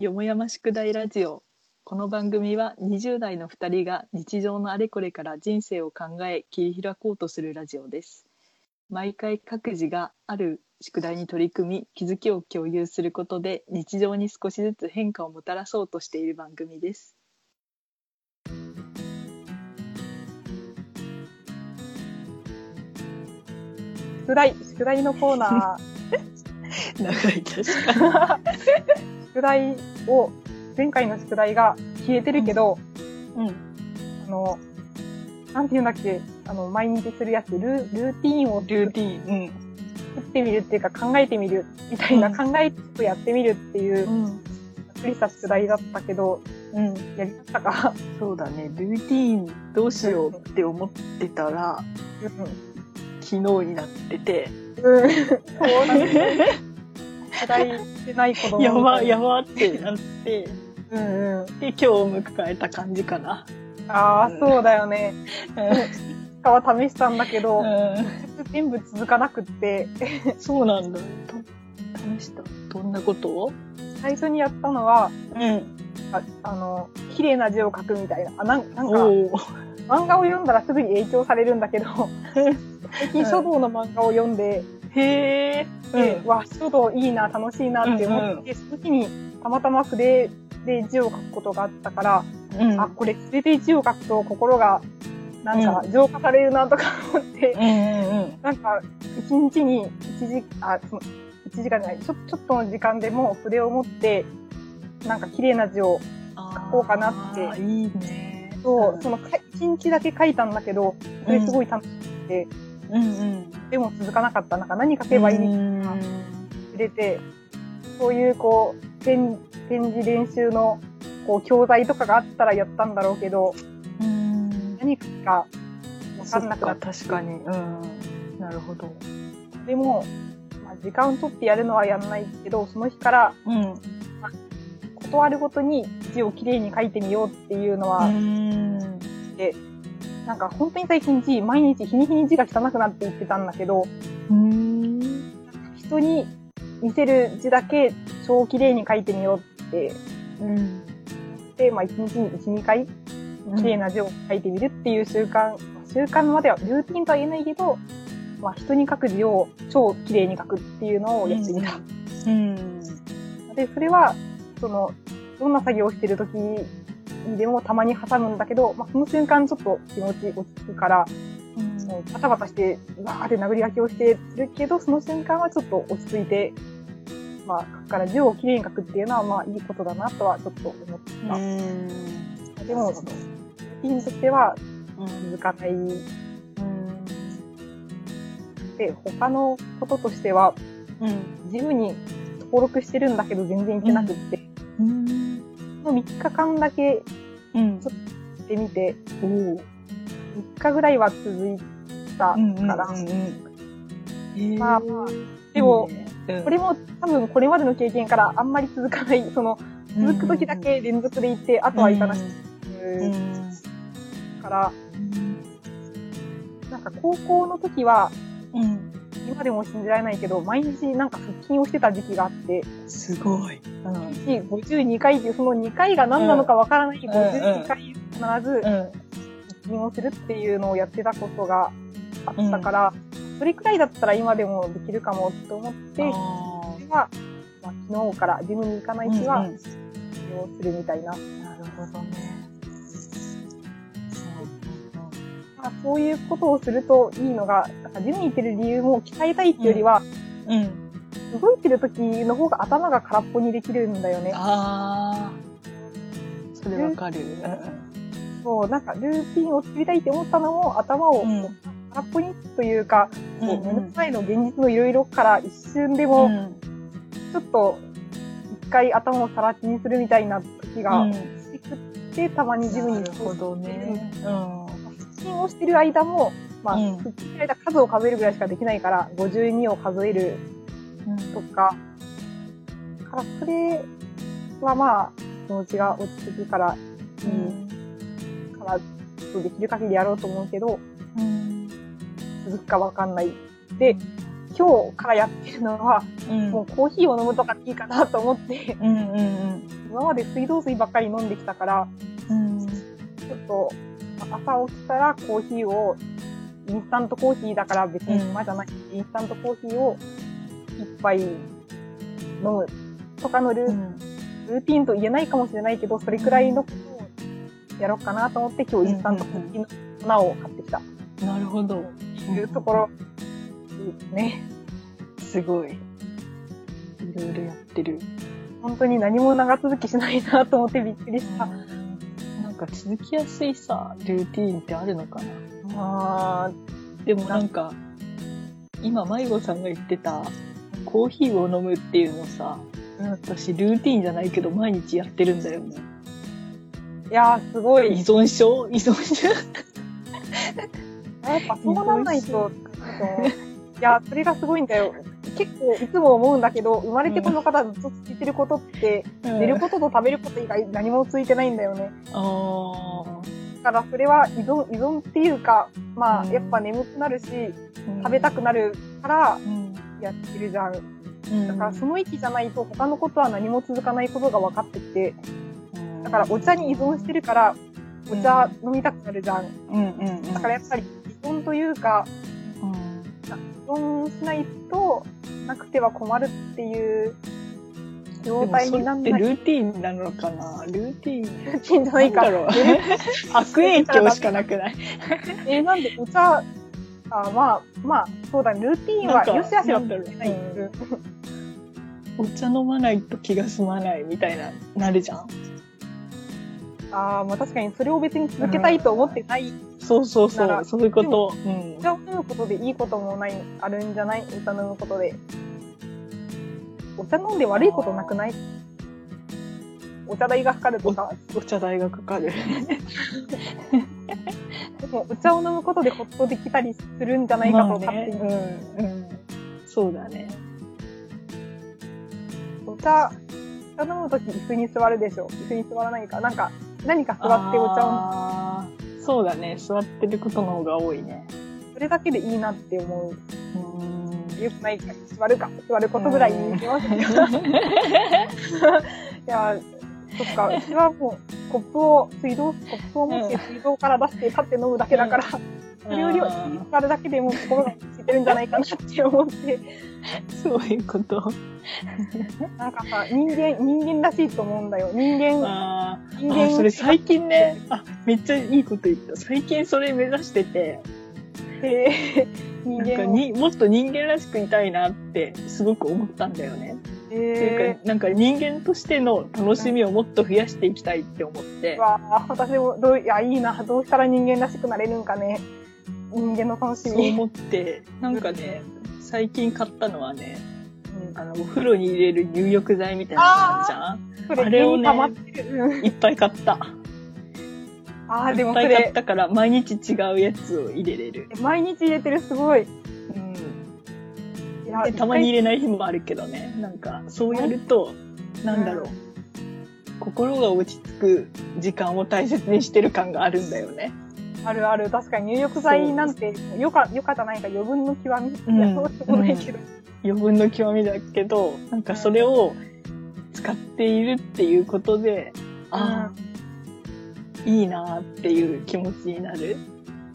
よもやま宿題ラジオ。この番組は20代の2人が日常のあれこれから人生を考え切り開こうとするラジオです。毎回各自がある宿題に取り組み気づきを共有することで日常に少しずつ変化をもたらそうとしている番組です。宿題、宿題のコーナ 長い確かー、宿題を、前回の宿題が消えてるけど、に、うん、あの、なんて言うんだっけ、あの、毎日するやつ、ルールーティーンをルーティーン。作ってみるっていうか考えてみるみたいな、うん。考えてやってみるっていう、うん、ざっくりした宿題だったけど、うん、やりましたか？そうだね。ルーティーンどうしようって思ってたら昨日になってて。うん。うん。そうなんです。宿 題してない子供やばみやばってなってうんうん。で今日を迎えた感じかな。ああ、うんそうだよね。かは試したんだけど、う全部続かなくって、ん、そうなんだ。と試した？どんなこと？を最初にやったのは、うん。ああの、綺麗な字を書くみたいな。あ、なんなんか。漫画を読んだらすぐに影響されるんだけど、最近書道の漫画を読んで、へえ。で、わ、書道いいな、楽しいなって思って、その日にたまたま筆で字を書くことがあったから、うん。うん。あ、これ筆で字を書くと心が、なんか浄化されるなとか思って、うんうんうん。なんか、一日に一時、あ、その、一時間じゃない、ちょ、ちょっとの時間でも筆を持って、なんか綺麗な字を、書こうかなっていいね。そう、そのか、一日だけ書いたんだけど、それすごい楽しくて、うんうん。でも続かなかった。なんか何書けばいい？のかうん入れて、そういうこう、展展示練習の、こう、教材とかがあったらやったんだろうけど、うん。何書くかわかんなくなそっった。確かに。うん。なるほど。でも、まあ、時間を取ってやるのはやんないけど、その日からうん。断るごとに字をきれいに書いてみようっていうのは、うん。なんか本当に最近字、毎日日に日に字が汚くなって言ってたんだけど、うん。人に見せる字だけ超綺麗に書いてみようって、うん。で、まあ一日に1、2回綺麗な字を書いてみるっていう習慣、習慣まではルーティンとは言えないけど、まあ人に書く字を超綺麗に書くっていうのをやってみた。うん。で、それは、その、どんな作業をしてる時にでもたまに挟むんだけど、まあその瞬間ちょっと気持ち落ち着くから、もうバタバタして、わーって殴り書きをしてるけど、その瞬間はちょっと落ち着いて、まあ、書くから字をきれいに書くっていうのは、まあ、いいことだなとはちょっと思った。うん。でも、ルーティンとしてはうん。続かない。うん。で、他のこととしては、うん。自由に登録してるんだけど全然行ってなくって、うん。その3日間だけうん。ちょ行ってみて、おお。3日ぐらいは続いたから、うん。まあまあでも、うん、これも多分これまでの経験からあんまり続かない、その、続く時だけ連続で行って、あとは行かなくてうん。から、なんか高校の時は、うん。今でも信じられないけど、毎日なんか腹筋をしてた時期があって、すごい。うん。毎日52回っていう、その2回が何なのかわからないん52回必ずうん。腹筋をするっていうのをやってたことがあったから、それくらいだったら今でもできるかもと思って、あそれは、まあ、昨日からジムに行かない日は、うんうん利用するみたいな。ーなるほどね。まあ、そういうことをするといいのが、なんかジムに行ってる理由も鍛えたいっていうよりは、うん。動いてる時の方が頭が空っぽにできるんだよね。ああ。それわかる。そう、なんかルーティンを作りたいって思ったのも頭を空っぽにというか、うん目の前の現実のいろいろから一瞬でも、ん。ちょっと一回頭をさら地にするみたいな時が、うんしてくってたまにジムになるほどね。うん。腹筋をしてる間も、まあ、うん。腹筋の間数を数えるぐらいしかできないから、52を数えるとか、からそれはまあ、気持ちが落ち着くから、いいから、できる限りやろうと思うけど、うん。続くかわかんない。で、今今日からやってるのは、うん。もうコーヒーを飲むとかでいいかなと思って、うんうん今まで水道水ばっかり飲んできたから、うん。ちょっと、ま朝起きたらコーヒーを、インスタントコーヒーだから別に暇じゃない、インスタントコーヒーを一杯飲むとかのルー,、うんルーティンと言えないかもしれないけど、それくらいのことをやろうかなと思って今日インスタントコーヒーの粉を買ってきた。なるほど。というところですね。すごい。いろいろやってる。本当に何も長続きしないなと思ってびっくりした。なんか続きやすいさ、ルーティーンってあるのかなあでもなんか、今、迷子さんが言ってた、コーヒーを飲むっていうのさ、私、ルーティーンじゃないけど、毎日やってるんだよね。ーいやー、すごい。依存症？依存症？やっぱそうなんないと、いや、それがすごいんだよ。結構いつも思うんだけど、生まれてこの方ずっとついてることって、寝ることと食べること以外何もついてないんだよね。あだからそれは依存、依存っていうか、まあ、うんやっぱ眠くなるし、ー食べたくなるからうんやってるじゃん。うんだからその域じゃないと他のことは何も続かないことが分かってきて、だからお茶に依存してるから、お茶飲みたくなるじゃん。うんうんうん。だからやっぱり依存というか、うん依存しないとなくては困るっていう状態になんない。ってルーティーンなのかな？ルーティーンルーティンじゃないか。ろう 悪影響しかなくない？えーなんでお茶、あまあ、まあ、そうだね。ルーティンはよしあしはない。うんお茶飲まないと気が済まないみたいな、なるじゃん。ああ、まあ確かにそれを別に続けたいと思ってない。そうそうそう、そういうこと。うんお。茶を飲むことでいいこともない、あるんじゃない？お茶飲むことで。お茶飲んで悪いことなくない？お茶代がかかるとか。お茶代がかかる。でもお茶を飲むことでほっとできたりするんじゃないかと勝手に。うん、うん。そうだね。お茶、お茶飲むとき椅子に座るでしょ。椅子に座らないか。なんか、何か座ってお茶を、そうだね。座ってることの方が多いね。それだけでいいなって思う。うん。よくないから座るか。座ることぐらいにしますよ。いや、そっか。うちはもう、コップを、水道、コップを持って水道から出して立って飲むだけだから、それよりは座るだけでもう心がついてるんじゃないかなって思って、そういうこと。なんかさ、人間、人間らしいと思うんだよ。人間、あー人間あ、それ最近ね、あ、めっちゃいいこと言った。最近それ目指してて、って、人なんか。にもっと人間らしくいたいなってすごく思ったんだよね。っていうえか、なんか人間としての楽しみをもっと増やしていきたいって思ってー、。わあ、私も、どう、いや、いいな。どうしたら人間らしくなれるんかね。人間の楽しみ。そう思って、なんかね、最近買ったのはね、うんあの、お風呂に入れる入浴剤みたいなのあるじゃんそれ、あれをねいっぱい買った。ああ、でいもそれ、っぱい買ったから毎日違うやつを入れれる。毎日入れてる、すごい。でたまに入れない日もあるけどね。なんか、そうやると、なんだろう。心が落ち着く時間を大切にしてる感があるんだよね。あるある。確かに入浴剤なんて、よか、よかじゃないか、余分の極み。うんいや、そうでもないけど。余分の極みだけど、なんかそれを使っているっていうことで、ああ、いいなっていう気持ちになる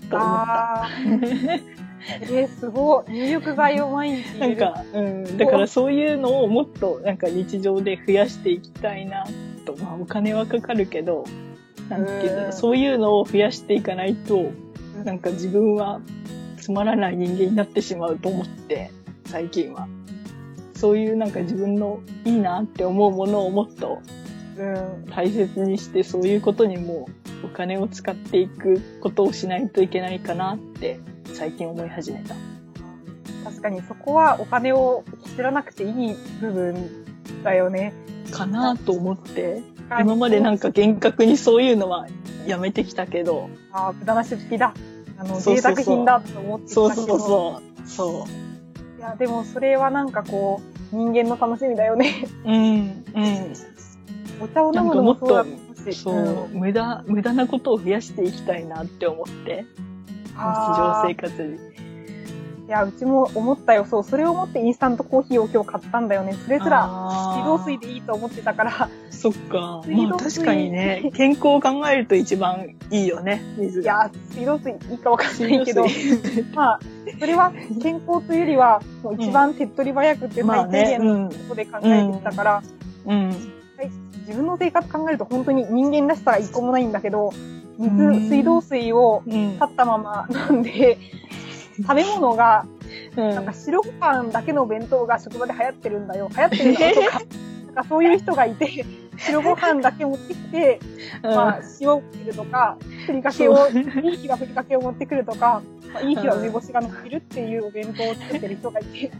と思った。えー、すごい。入浴剤を毎日。なんか、うん、だからそういうのをもっとなんか日常で増やしていきたいなと、まあお金はかかるけど、なんていうそういうのを増やしていかないと、なんか自分はつまらない人間になってしまうと思って、最近は。そういうなんか自分のいいなって思うものをもっとうん。大切にして、そういうことにもお金を使っていくことをしないといけないかなって最近思い始めた。確かにそこはお金を知らなくていい部分だよね。かなと思って、今までなんか厳格にそういうのはやめてきたけど、あー無駄な出費だ。あの、贅沢品だと思ってきたけど。そうそうそう。そいや、でもそれはなんかこう、人間の楽しみだよね。う。うん、お茶を飲むのもそうだうん。し。そう、無駄、無駄なことを増やしていきたいなって思って、日常生活に。いや、うちも思ったよ。そう、それを思ってインスタントコーヒーを今日買ったんだよね。それすら、水道水でいいと思ってたから、そっか。まあ確かにね、健康を考えると一番いいよね、水が。いや、水道水いいかわかんないけど、水まあ、それは健康というよりは、もう一番手っ取り早くって最低限うん。のことで考えてきたから、うん。自分の生活考えると本当に人間らしさが一個もないんだけど、水、うん水道水をうん。立ったまま飲んで、食べ物が、うんなんか白ご飯だけの弁当が職場で流行ってるんだよ。流行ってるんだよとか、なんかそういう人がいて、白ご飯だけ持ってきて、まあ、塩を切るとか、ふりかけを、いい日はふりかけを持ってくるとか、まあ、いい日は梅干しが乗ってるっていうお弁当を作ってる人がいて、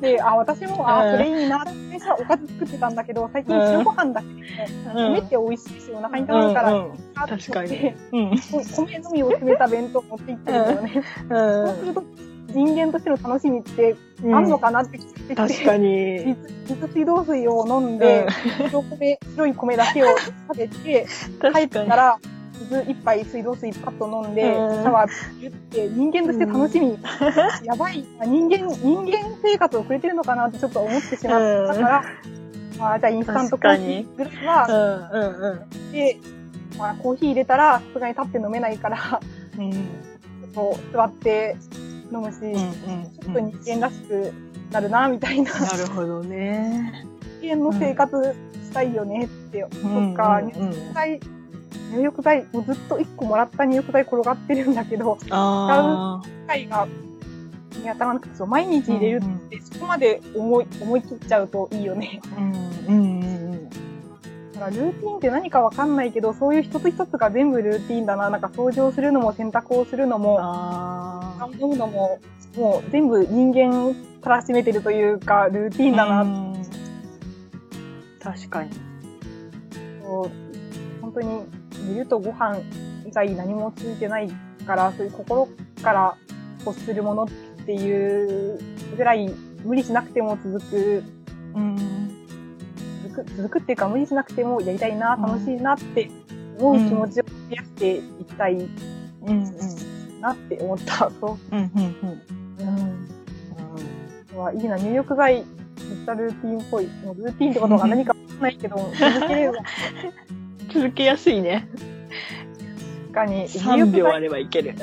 で、あ、私も、あ、うん。それいいな、最初はおかず作ってたんだけど、最近白ご飯だけでも、米って美味しいし、お腹にたまるから、うんうん確かに。でうん。米のみを詰めた弁当を持って行ってるんだよね。そうすると、人間としての楽しみってうん。あんのかなって聞いてきて、確かに。水水水道水を飲んで、白米、白い米だけを食べて、帰っ。たら、水一杯水道水パッと飲んで、シうんャワーするって人間として楽しみ。やばい。人間、人間生活をくれてるのかなってちょっと思ってしまったから、まあ、じゃあインスタントコーヒーぐらいは、うんうんうん。で、まあ、コーヒー入れたら、さすがに立って飲めないから、うん。こう、座って飲むし。ちょっと人間らしくなるな、みたいな。なるほどね。人間の生活したいよねって。そうんっか、入浴剤、入浴剤、もうずっと一個もらった入浴剤転がってるんだけど、あ機会が見当たらなくて、毎日入れるって、そこまで思い、思い切っちゃうといいよね。あ。うんうんからルーティンって何かわかんないけど、そういう一つ一つが全部ルーティンだな。なんか掃除をするのも洗濯をするのうん。も、ああ。飲むのも、もう全部人間から占めてるというか、ルーティンだなうん確かに。と、本当に、煮るとご飯以外何もついてないから、そういう心から欲するものっていうぐらい、無理しなくても続く、うん。続く、続くっていうか無理しなくてもやりたいな、うん楽しいなって思う気持ちを増やしていきたいう。んうん。なって思った。そうん。うん。うん。う。うん。はいいな、入浴剤、めっちゃルーティンっぽい。もうルーティンってことが何かわかん。ないけど、続ければ続けやすいね。確かに。3秒あればいける。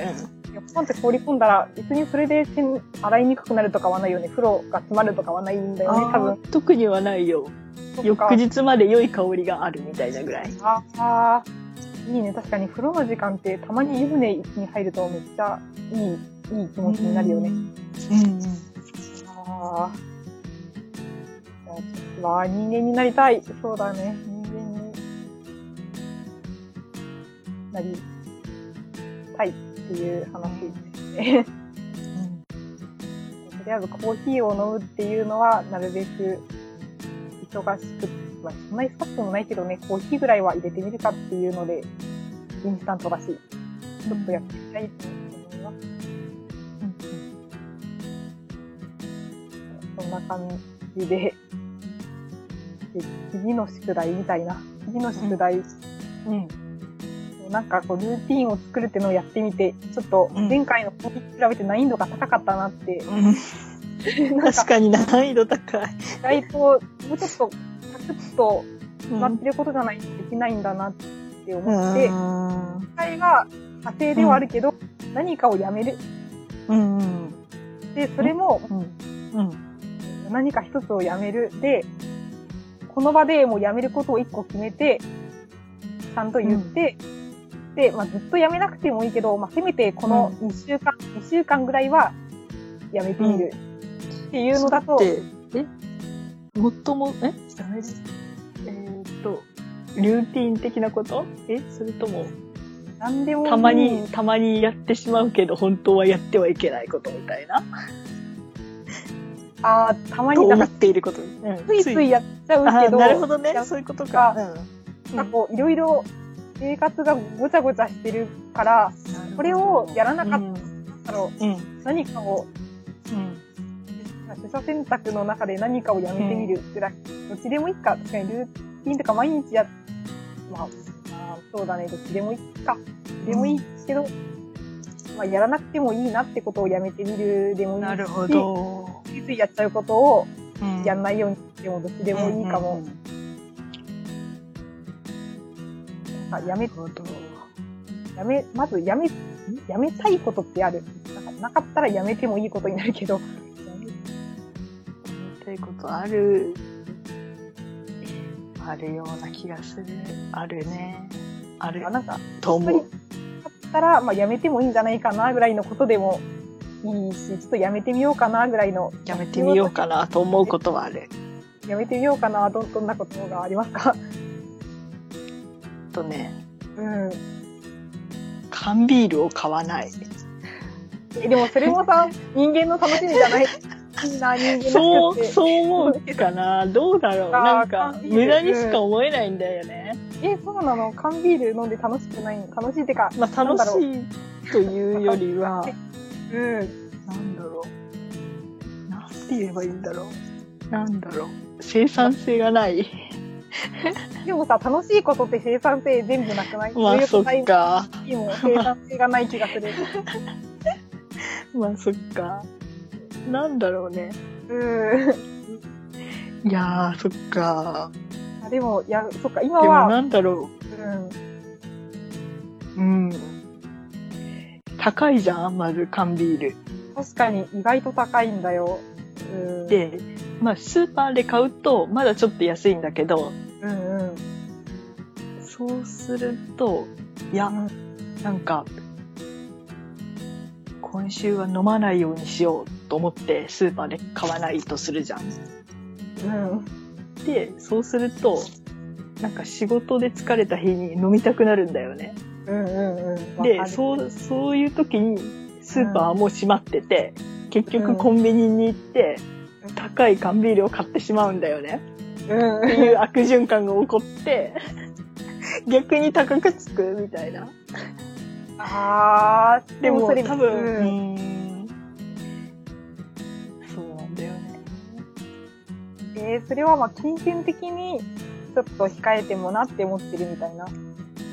ポンって放り込ん。だら、別にそれで洗洗いにくくなるとかはないよね。風呂が詰まるとかはないん。だよね、多分。特にはないよ。翌日まで良い香りがあるみたいなぐらい。ああー、いいね。確かに風呂の時間ってたまに湯船に入るとめっちゃいい、いい気持ちになるよね。うんうん。ああ。じゃあちょっとは人間になりたい。そうだね。人間になりたいっていう話ですね。とりあえずコーヒーを飲むっていうのは、なるべく忙しく、まあ、そんな忙しくもないけどね、コーヒーぐらいは入れてみるかっていうので、インスタントだし、ちょっとやってみたいと思います。そんな感じで、で次の宿題みたいな。次の宿題、うん。なんかこう、ルーティンを作るっていうのをやってみて、ちょっとうん前回のコーヒーに比べて難易度が高かったなって、うん。確かに難易度高い。意外と、もうちょっと、サクッと決まってることじゃないとできないんだなって思って、うん実際は派生ではあるけど、何かをやめる。で、それも。何か一つをやめる。で、この場でもうやめることを一個決めて、ちゃんと言って、で、まあ、ずっとやめなくてもいいけど、まあ、せめてこの2週間、2週間ぐらいはやめてみる。っていうのだと、で、え？最も、え？えーっと、ルーティン的なこと？え？それとも、何でもたまに、たまにやってしまうけど、本当はやってはいけないことみたいな？ああ、たまに、なんか、ていること？うんついついやっちゃうあけど、なるほどねや。そういうことか。なんかこう、いろいろ生活がごちゃごちゃしてるから、これをやらなかっうんあの、うん。何かを、うん。取捨選択の中で何かをやめてみるぐらい、どっちでもいいか。確かにルーティンとか毎日や、まあ、まあ、そうだね、どっちでもいいか。どっちでもいいけど、まあ、やらなくてもいいなってことをやめてみるでもいいし、なるほど。ついついやっちゃうことをうんやんないようにしてもどっちでもいいかも。うんうんうんなんかやめ。やめ、まずやめ、やめたいことってある。なんかなかったらやめてもいいことになるけど、たいことある、あるような気がする。あるね。あるなんか、と思う。だったら、まあ、やめてもいいんじゃないかなぐらいのことでもいいし、ちょっとやめてみようかなぐらいの、やめてみようかなと思うことはある。やめてみようかな、ど、どんなことがありますか？とね、うん。缶ビールを買わない。え、でもそれもさ、人間の楽しみじゃない？な、人間そう。そう思うかな。どうだろう。なんか、無駄にしか思えないんだよね。え、そうなの缶ビール飲んで楽しくない？楽しいってか、まあ、楽しいというよりは、うん。なんだろう。なんて言えばいいんだろう。なんだろう。生産性がない。でもさ、楽しいことって生産性全部なくない？まあ、そっ入か。りも生産性がない気がする。まあ、そっか。なんだろうね。うん。いやー、そっか。あでも、いや、そっか、今でもは、なんだろうん。う。うん。高いじゃん、まず缶ビール。確かに意外と高いんだよ。うん。で、まあ、スーパーで買うと、まだちょっと安いんだけど、うんうん。そうすると、いや、なんか、今週は飲まないようにしようと思ってスーパーで買わないとするじゃん。うん。で、そうすると、なんか仕事で疲れた日に飲みたくなるんだよね。うんうんうん。で、そう、そういう時にスーパーはもう閉まってて、結うん局コンビニに行って、高い缶ビールを買ってしまうんだよね。うんっていう悪循環が起こって、逆に高くつくみたいな。あー、でもそれ多分、うんえー、それはまあ金銭的にちょっと控えてもなって思ってるみたいな。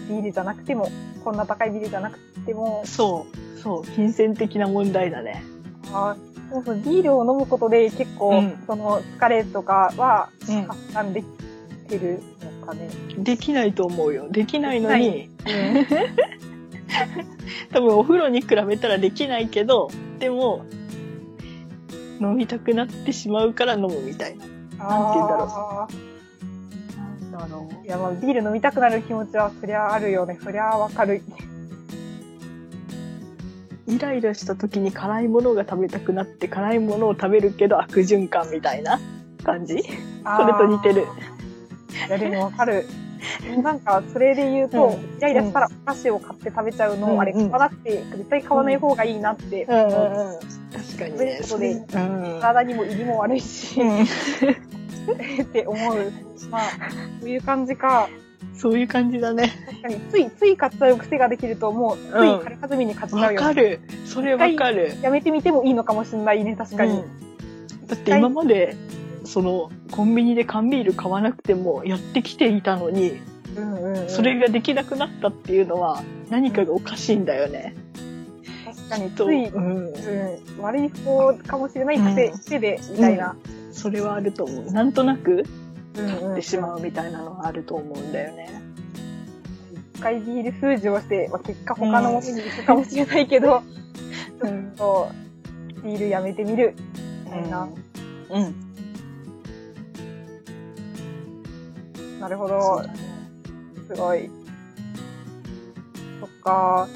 ビールじゃなくても、こんな高いビールじゃなくても、そう、そう、金銭的な問題だね。あーそうそう、ビールを飲むことで結構、うんその疲れとかはうん発散できてるのかね。できないと思うよ。できないのでに、多分お風呂に比べたらできないけど、でも、飲みたくなってしまうから飲むみたいな。なんて言うんだろうあなんだろーいや、まあビール飲みたくなる気持ちはそりゃあるよね。そりゃわかる。う。イライラした時に辛いものが食べたくなって辛いものを食べるけど悪循環みたいな感じ？それと似てる。いや、でもわかる。なんか、それで言うと、うんイライラしたらお菓子を買って食べちゃうの、うんあれ、買わなくて、絶対買わない方がいいなってうん思う。うんうん。確かにね。そういうこ。体にも胃にも悪いし、うん って思う。まあ、そういう感じか。そういう感じだね。確かに、つい、つい買っちゃう癖ができると、もう、つい軽はずみに買っちゃうわよ、かる。それわかる。やめてみてもいいのかもしれないね、確かに。うんだって今まで、その、コンビニで缶ビール買わなくてもやってきていたのに、うんうんうんそれができなくなったっていうのは何かがおかしいんだよね。確かに、つと、い、うん。うん、悪い方かもしれない癖、うん癖で、みたいな。それはあると思う。なんとなくうんうん買ってしまうみたいなのはあると思うんだよね。一回ビール封じをして、まあ、結果他のものに行くかもしれないけど、ちょっと、ビールやめてみる。みたいな。うん。なるほどだ。ね。すごい。そっか。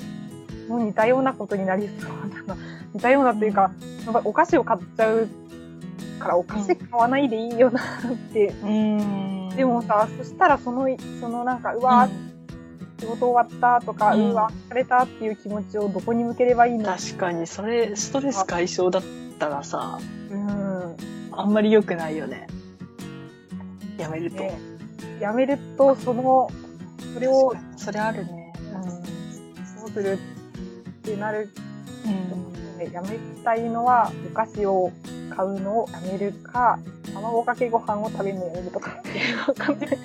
もう似たようなことになりそうだな。似たようなというか、やっぱお菓子を買っちゃうから、お菓子買わないでいいよなって。うん。でもさ、そしたらその、そのなんか、うわー、仕事終わったとか、ううんわ、疲れたっていう気持ちをどこに向ければいいの？確かに、それ、ストレス解消だったらさ、うん。あんまり良くないよね。やめると。ね、やめると、その、それを、それあるね。どうするってなるうん。ねやめたいのは、お菓子を買うのをやめるか、卵かけご飯を食べるのをやめるとかっていうわかんない。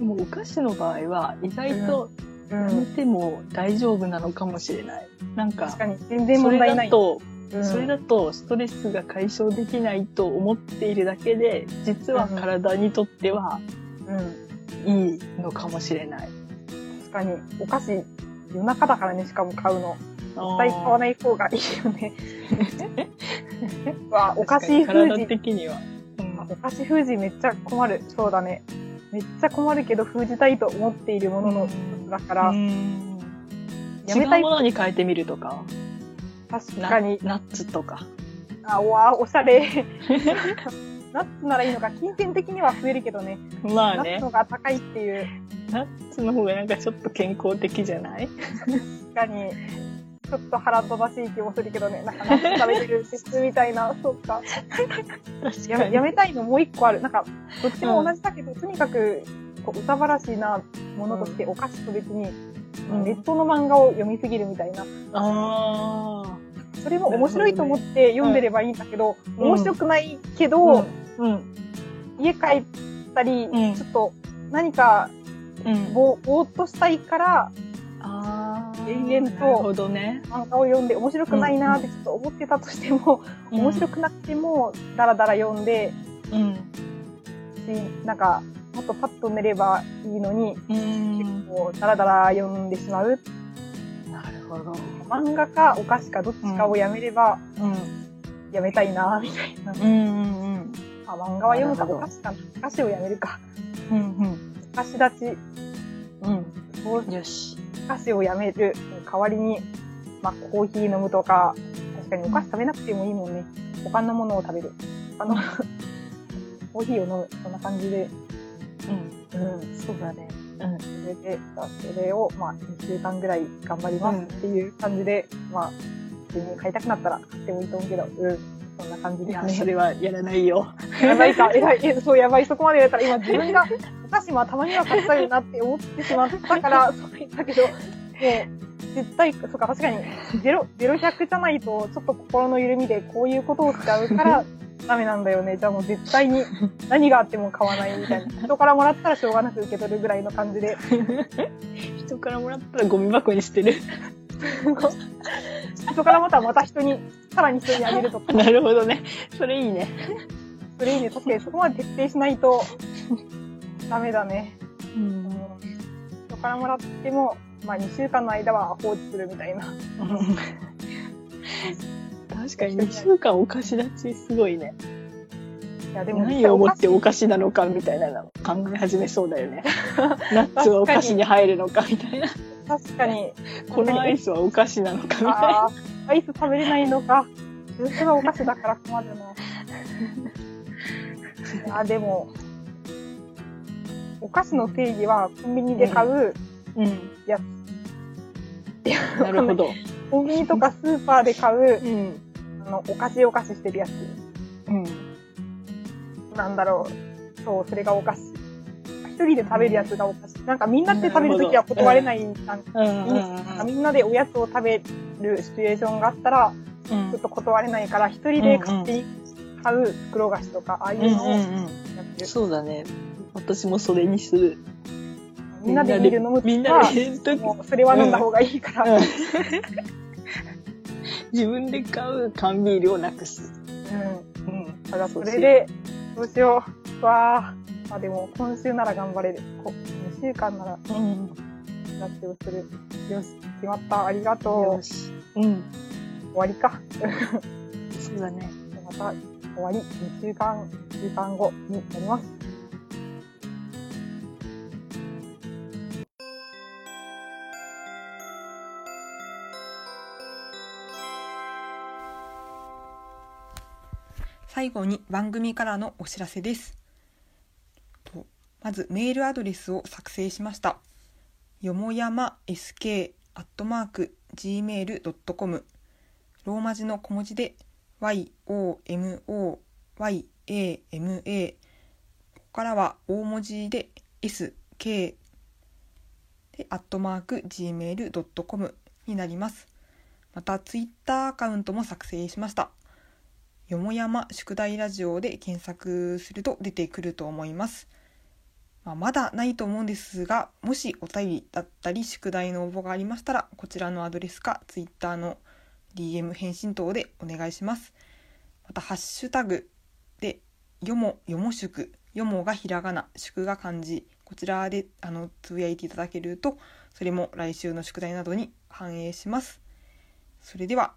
もうお菓子の場合は、意外とうやめん。ても大丈夫なのかもしれない。なんか確かに、全然それ問題ない。だと、うんそれだとストレスが解消できないと思っているだけで、実は体にとってはうん。いいのかもしれない。確かに、お菓子、夜中だからね、しかも買うの。絶対買わない方がいいよね。わお菓子封体じ。的には。うんお菓子封じめっちゃ困る。そうだね。めっちゃ困るけど封じたいと思っているものの一つだから、うんやめたいものに変えてみるとか。な確かに、ナッツとか。あ、わおしゃれ。ナッツならいいのか、金銭的には増えるけどね。まあねナッツの。が高いっていう、ナッツの方がなんかちょっと健康的じゃない？確かに、ちょっと腹立たしい気もするけどね。なんか食べてる鉄みたいな、そっか。確やめやめたいのもう一個ある。なんか、どっちも同じだけど、とにかく、こう、歌話なものとしてお菓子と別に、うんネットの漫画を読みすぎるみたいな。あそれも面白いと思って読んでればいいんだけど、うん面白くないけあ。ど、うん。家帰ったり、うんちょっと何かうん。ぼぼーっとしたいから、ああ。延々となるほどね。漫画を読んで面白くないなーってちょっと思ってたとしても、面白くなくても、だらだら読んで、うん。し、なんか、もっとパッと寝ればいいのに、うん。結構だらだら読んでしまう。なるほど。漫画かお菓子かどっちかをやめれば、うん。やめたいなーみたいな。うんうんうん。あ、漫画は読むか、お菓子かな。お菓子をやめるか。うんお菓子立ち、うん。よし。お菓子をやめる代わりに、まあ、コーヒー飲むとか、確かにお菓子食べなくてもいいもんね。他のものを食べる。他の、コーヒーを飲む。そんな感じで。うん。うん。そうだね。うん。それで、それを、まあ、2週間ぐらい頑張りますっていう感じで、まあ、普通に買いたくなったら買ってもいいと思うけど、うん。そんな感じいや、ですね。それはやらないよ。やばいか、えらい、え、そう、やばい、そこまでやったら、今自分が、お菓子もたまには買ったよなって思ってしまったから、そう言ったけど、もう、絶対、そうか、確かに、ゼロ、ゼロ100じゃないと、ちょっと心の緩みでこういうことをしちゃうから、ダメなんだよね。じゃあもう絶対に何があっても買わないみたいな。人からもらったらしょうがなく受け取るぐらいの感じで。人からもらったらゴミ箱に捨てる。人からまたまた人に、さらに人にあげるとか。なるほどね。それいいね。それいいね。確かにそこまで徹底しないと、ダメだね。うん。人からもらっても、まあ2週間の間は放置するみたいな。確かに2週間お菓子立ちすごいね。いや、でも何を思ってお菓子なのかみたいなの考え始めそうだよね。ナッツはお菓子に入るのかみたいな。確かに。このアイスはお菓子なのかみたいな。アイス食べれないのか。それはお菓子だから困るな。いや、でも、お菓子の定義はコンビニで買う、うん。やなるほど。コンビニとかスーパーで買う、うん。あの、お菓子お菓子してるやつ。うん。なんだろう。そう、それがお菓子。一人で食べるやつがお菓子。なんかみんなで食べるときは断れない。なんかみんなでおやつを食べるシチュエーションがあったら、うんちょっと断れないから、一人で勝手に買う袋菓子とか、ああいうのをやってる。そうだね。私もそれにする。みんなでビール飲むみんなは、でそれは飲んだ方がいいから。うん自分で買う缶ビールをなくす。うん。うん。ただそれで、どうしよう。うわあ。あ、でも今週なら頑張れる。こ2週間ならうん。ラッチをする。よし、決まった。ありがとう。よし。うん。終わりか。そうだね。また終わり。2週間、2週間後になります。最後に番組からのお知らせです。とまずメールアドレスを作成しました。よもやま sk.gmail.com ローマ字の小文字で yomoyama ここからは大文字で sk でアットマーク gmail.com になります。またツイッターアカウントも作成しました。よもやま宿題ラジオで検索すると出てくると思います。まあ、まだないと思うんですがもしお便りだったり宿題の応募がありましたらこちらのアドレスか Twitter の DM 返信等でお願いします。またハッシュタグでよもよも宿よもがひらがな宿が漢字。こちらであのつぶやいていただけるとそれも来週の宿題などに反映します。それでは。